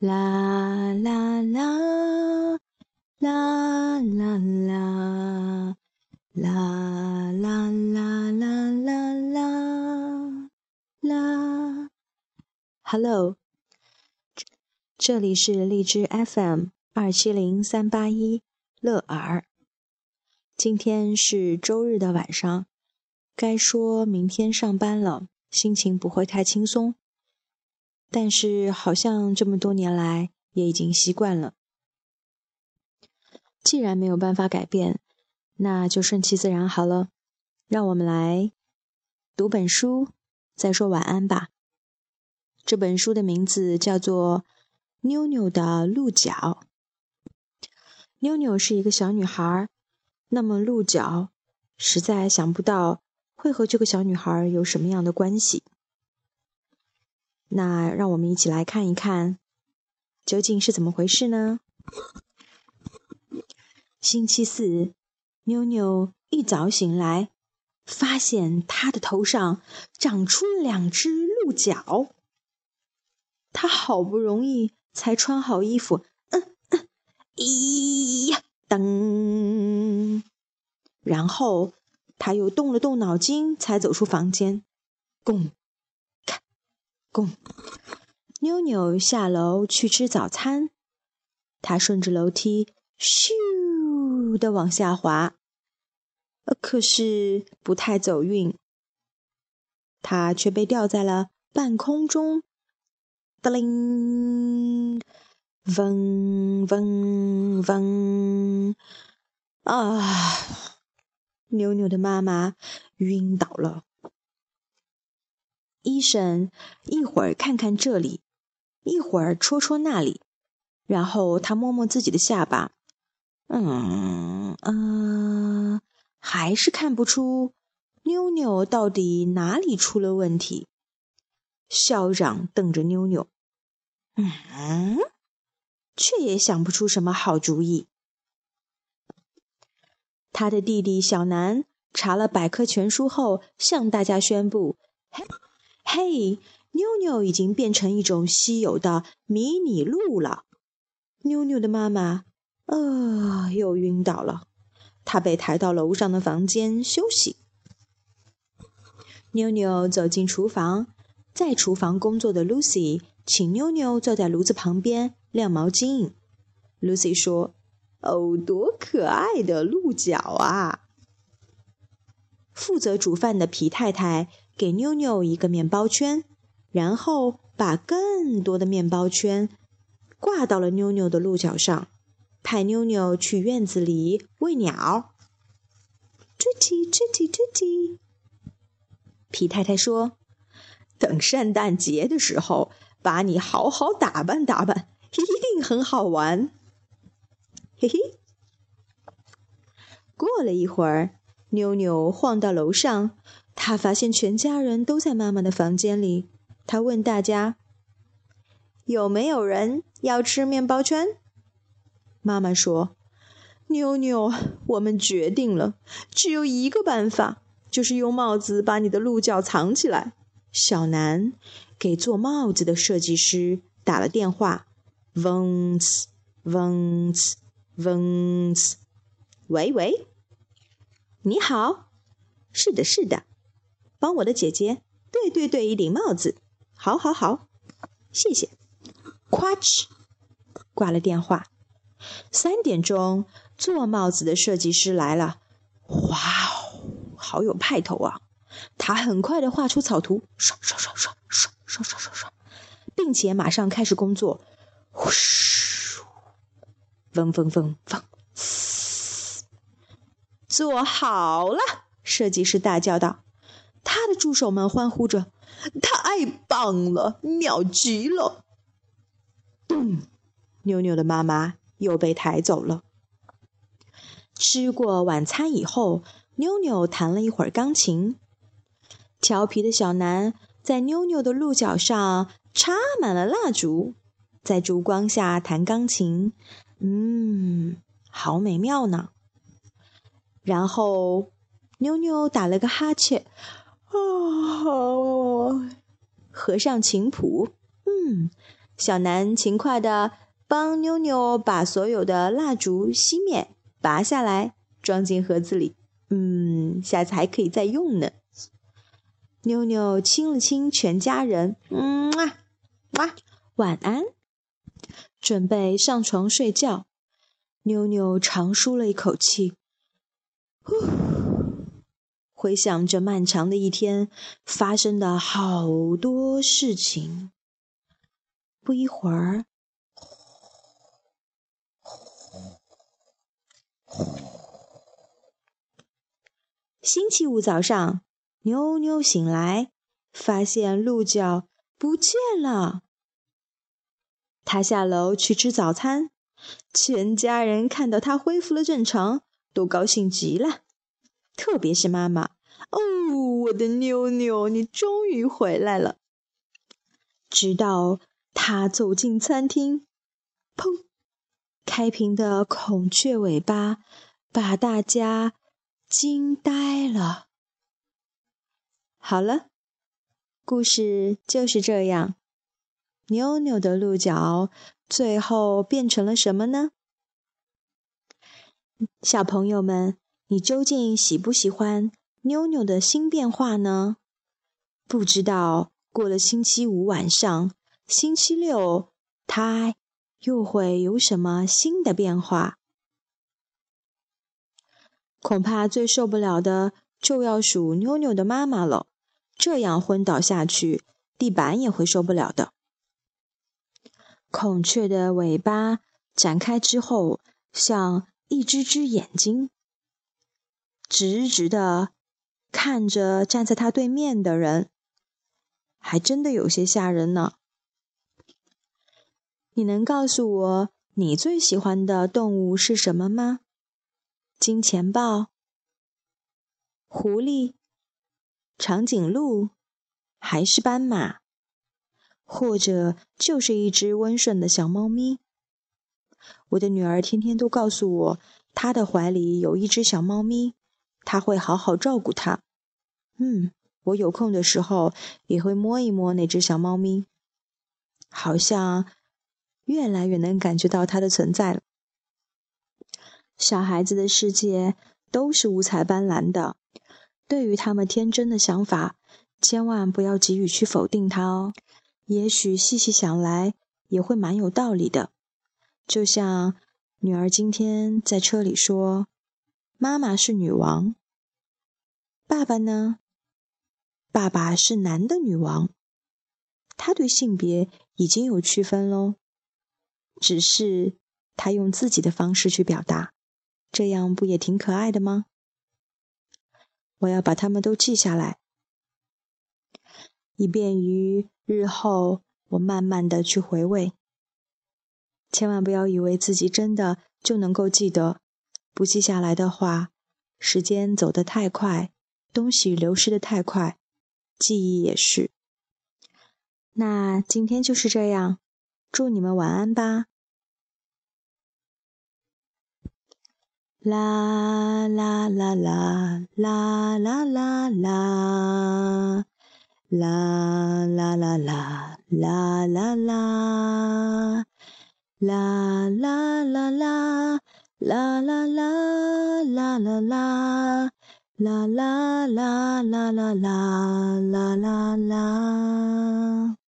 啦啦啦啦啦啦啦啦啦啦啦啦！Hello，这里是荔枝 FM 二七零三八一乐尔。今天是周日的晚上，该说明天上班了，心情不会太轻松。但是好像这么多年来也已经习惯了。既然没有办法改变，那就顺其自然好了。让我们来读本书，再说晚安吧。这本书的名字叫做《妞妞的鹿角》。妞妞是一个小女孩，那么鹿角实在想不到会和这个小女孩有什么样的关系。那让我们一起来看一看，究竟是怎么回事呢？星期四，妞妞一早醒来，发现她的头上长出两只鹿角。她好不容易才穿好衣服，嗯嗯，咦呀，噔，然后她又动了动脑筋，才走出房间，咣。公妞妞下楼去吃早餐，她顺着楼梯咻的往下滑，可是不太走运，她却被吊在了半空中。哒铃，嗡嗡嗡，啊！妞妞的妈妈晕倒了。医生一会儿看看这里，一会儿戳戳那里，然后他摸摸自己的下巴，嗯嗯，还是看不出妞妞到底哪里出了问题。校长瞪着妞妞，嗯，却也想不出什么好主意。他的弟弟小南查了百科全书后，向大家宣布。嘿，妞妞已经变成一种稀有的迷你鹿了。妞妞的妈妈，呃，又晕倒了。她被抬到楼上的房间休息。妞妞走进厨房，在厨房工作的 Lucy 请妞妞坐在炉子旁边晾毛巾。Lucy 说：“哦，多可爱的鹿角啊！”负责煮饭的皮太太。给妞妞一个面包圈，然后把更多的面包圈挂到了妞妞的鹿角上，派妞妞去院子里喂鸟。吱叽吱叽吱叽。皮太太说：“等圣诞节的时候，把你好好打扮打扮，一定很好玩。”嘿嘿。过了一会儿，妞妞晃到楼上。他发现全家人都在妈妈的房间里。他问大家：“有没有人要吃面包圈？”妈妈说：“妞妞，我们决定了，只有一个办法，就是用帽子把你的鹿角藏起来。”小南给做帽子的设计师打了电话：“嗡呲，嗡呲，嗡呲，喂喂，你好，是的，是的。”帮我的姐姐，对对对，一顶帽子，好，好，好，谢谢。夸哧，挂了电话。三点钟，做帽子的设计师来了。哇哦，好有派头啊！他很快的画出草图，刷刷刷刷刷刷刷刷刷，并且马上开始工作。呼咻，嗡嗡嗡嗡，做好了！设计师大叫道。他的助手们欢呼着：“太棒了，妙极了！”咚，妞妞的妈妈又被抬走了。吃过晚餐以后，妞妞弹了一会儿钢琴。调皮的小南在妞妞的鹿角上插满了蜡烛，在烛光下弹钢琴，嗯，好美妙呢。然后，妞妞打了个哈欠。啊，合上琴谱，嗯，小南勤快地帮妞妞把所有的蜡烛熄灭、拔下来，装进盒子里。嗯，下次还可以再用呢。妞妞亲了亲全家人，嗯啊，哇，晚安，准备上床睡觉。妞妞长舒了一口气，呼，回想这漫长的一天发生的好多事情。不一会儿。星期五早上，妞妞醒来，发现鹿角不见了。他下楼去吃早餐，全家人看到他恢复了正常，都高兴极了。特别是妈妈，哦，我的妞妞，你终于回来了。直到他走进餐厅，砰！开屏的孔雀尾巴把大家。惊呆了。好了，故事就是这样。妞妞的鹿角最后变成了什么呢？小朋友们，你究竟喜不喜欢妞妞的新变化呢？不知道过了星期五晚上，星期六它又会有什么新的变化？恐怕最受不了的就要数妞妞的妈妈了。这样昏倒下去，地板也会受不了的。孔雀的尾巴展开之后，像一只只眼睛，直直的看着站在他对面的人，还真的有些吓人呢。你能告诉我你最喜欢的动物是什么吗？金钱豹、狐狸、长颈鹿，还是斑马，或者就是一只温顺的小猫咪。我的女儿天天都告诉我，她的怀里有一只小猫咪，他会好好照顾它。嗯，我有空的时候也会摸一摸那只小猫咪，好像越来越能感觉到它的存在了。小孩子的世界都是五彩斑斓的，对于他们天真的想法，千万不要急于去否定它哦。也许细细想来，也会蛮有道理的。就像女儿今天在车里说：“妈妈是女王，爸爸呢？爸爸是男的女王。”他对性别已经有区分喽，只是他用自己的方式去表达。这样不也挺可爱的吗？我要把它们都记下来，以便于日后我慢慢的去回味。千万不要以为自己真的就能够记得，不记下来的话，时间走得太快，东西流失得太快，记忆也是。那今天就是这样，祝你们晚安吧。啦啦啦啦啦啦啦啦，啦啦啦啦啦啦啦，啦啦啦啦啦啦啦啦啦啦，啦啦啦啦啦啦啦啦啦。